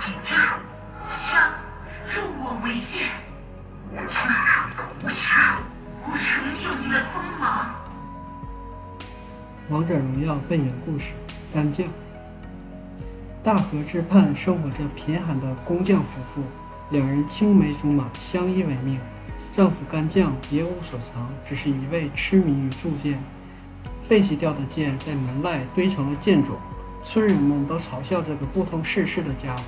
我与铸剑，枪，助我为剑，我摧毁你的无邪。我成就你的锋芒。王者荣耀背景故事：干将。大河之畔生活着贫寒的工匠夫妇，两人青梅竹马，相依为命。丈夫干将别无所长，只是一味痴迷于铸剑。废弃掉的剑在门外堆成了剑冢，村人们都嘲笑这个不通世事的家伙，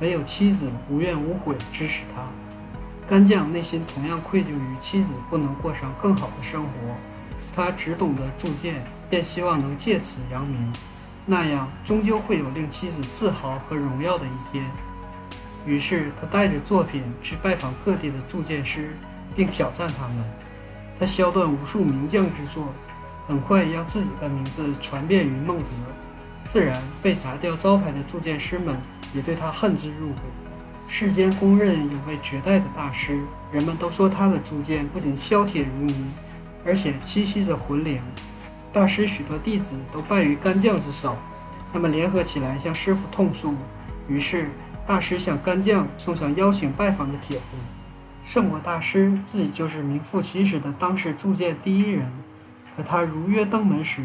唯有妻子无怨无悔支持他。干将内心同样愧疚于妻子不能过上更好的生活，他只懂得铸剑，便希望能借此扬名，那样终究会有令妻子自豪和荣耀的一天。于是他带着作品去拜访各地的铸剑师，并挑战他们。他削断无数名匠之作，很快让自己的名字传遍于孟泽，自然被砸掉招牌的铸剑师们也对他恨之入骨。世间公认有位绝代的大师，人们都说他的铸剑不仅削铁如泥，而且栖息着魂灵。大师许多弟子都败于干将之手，他们联合起来向师傅痛诉。于是大师向干将送上邀请拜访的帖子。圣果大师自己就是名副其实的当时铸剑第一人，可他如约登门时，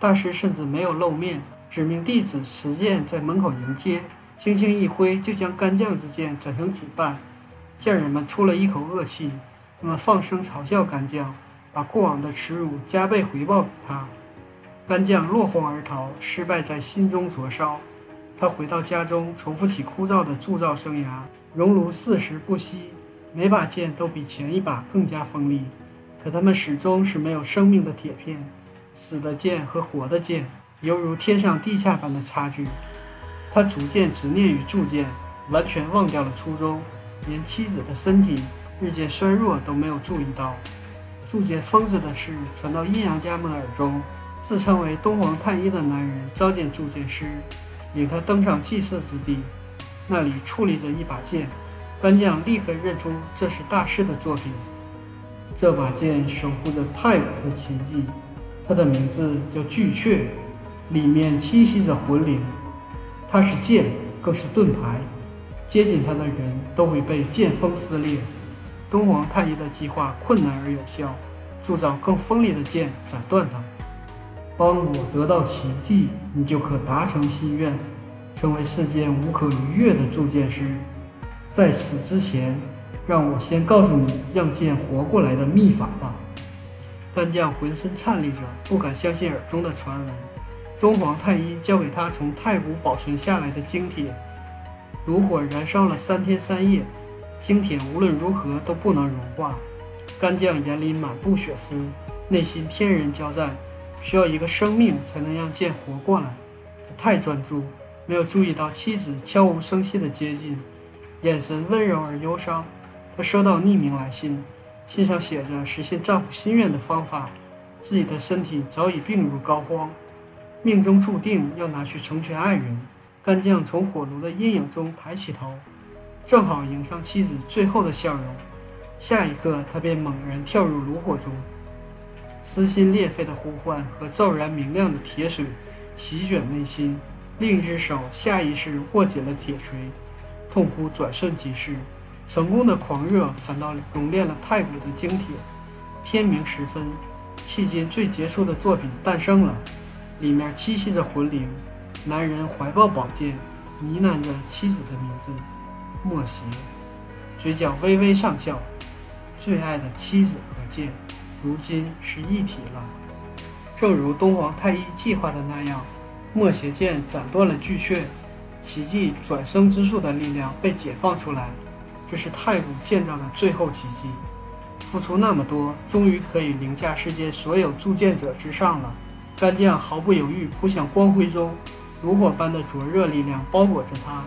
大师甚至没有露面，指命弟子持剑在门口迎接。轻轻一挥，就将干将之剑斩成几半。匠人们出了一口恶气，他们放声嘲笑干将，把过往的耻辱加倍回报给他。干将落荒而逃，失败在心中灼烧。他回到家中，重复起枯燥的铸造生涯，熔炉四时不息，每把剑都比前一把更加锋利。可他们始终是没有生命的铁片，死的剑和活的剑，犹如天上地下般的差距。他逐渐执念于铸剑，完全忘掉了初衷，连妻子的身体日渐衰弱都没有注意到。铸剑疯子的事传到阴阳家们耳中，自称为东皇太一的男人召见铸剑师，引他登上祭祀之地，那里矗立着一把剑。干将立刻认出这是大师的作品。这把剑守护着太古的奇迹，它的名字叫巨阙，里面栖息着魂灵。它是剑，更是盾牌。接近它的人都会被剑锋撕裂。东皇太一的计划困难而有效，铸造更锋利的剑，斩断它。帮我得到奇迹，你就可达成心愿，成为世间无可逾越的铸剑师。在此之前，让我先告诉你让剑活过来的秘法吧。干将浑身颤栗着，不敢相信耳中的传闻。东皇太一交给他从太古保存下来的精铁，炉火燃烧了三天三夜，精铁无论如何都不能融化。干将眼里满布血丝，内心天人交战，需要一个生命才能让剑活过来。他太专注，没有注意到妻子悄无声息的接近，眼神温柔而忧伤。他收到匿名来信，信上写着实现丈夫心愿的方法，自己的身体早已病入膏肓。命中注定要拿去成全爱人，干将从火炉的阴影中抬起头，正好迎上妻子最后的笑容。下一刻，他便猛然跳入炉火中，撕心裂肺的呼唤和骤然明亮的铁水席卷内心。另一只手下意识握紧了铁锤，痛苦转瞬即逝。成功的狂热反倒熔炼了太古的精铁。天明时分，迄今最杰出的作品诞生了。里面栖息着魂灵，男人怀抱宝剑，呢喃着妻子的名字，莫邪，嘴角微微上翘。最爱的妻子和剑，如今是一体了。正如东皇太一计划的那样，莫邪剑斩断了巨阙，奇迹转生之术的力量被解放出来。这是太古建造的最后奇迹。付出那么多，终于可以凌驾世界所有铸剑者之上了。干将毫不犹豫扑向光辉中，炉火般的灼热力量包裹着他，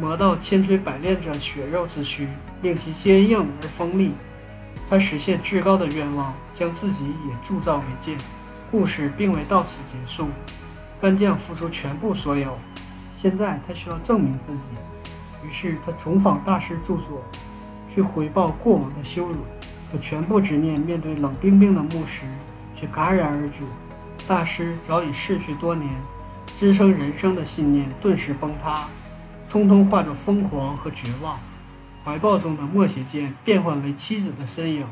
磨到千锤百炼着血肉之躯，令其坚硬而锋利。他实现至高的愿望，将自己也铸造为剑。故事并未到此结束，干将付出全部所有，现在他需要证明自己，于是他重访大师住所，去回报过往的羞辱。可全部执念面对冷冰冰的木石，却戛然而止。大师早已逝去多年，支撑人生的信念顿时崩塌，通通化作疯狂和绝望。怀抱中的默写剑变换为妻子的身影，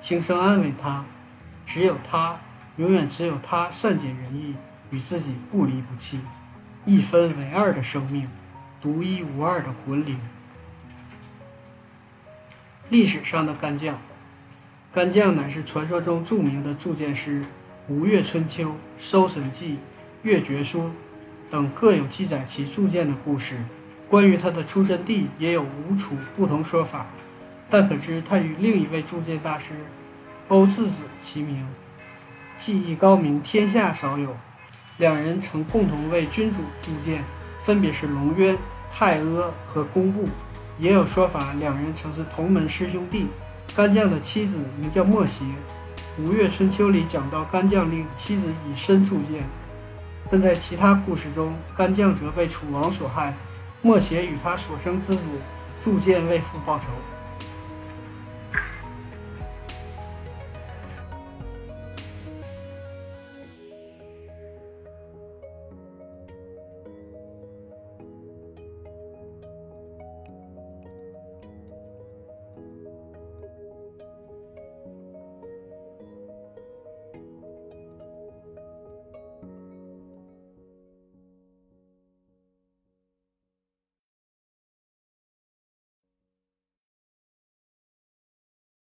轻声安慰他：“只有他，永远只有他善解人意，与自己不离不弃。一分为二的生命，独一无二的魂灵。”历史上的干将。干将乃是传说中著名的铸剑师，《吴越春秋》《搜神记》《越绝书》等各有记载其铸剑的故事。关于他的出身地也有无处不同说法，但可知他与另一位铸剑大师欧次子齐名，技艺高明，天下少有。两人曾共同为君主铸剑，分别是龙渊、太阿和工部。也有说法，两人曾是同门师兄弟。干将的妻子名叫莫邪，《吴越春秋》里讲到干将令妻子以身铸剑，但在其他故事中，干将则被楚王所害，莫邪与他所生之子铸剑为父报仇。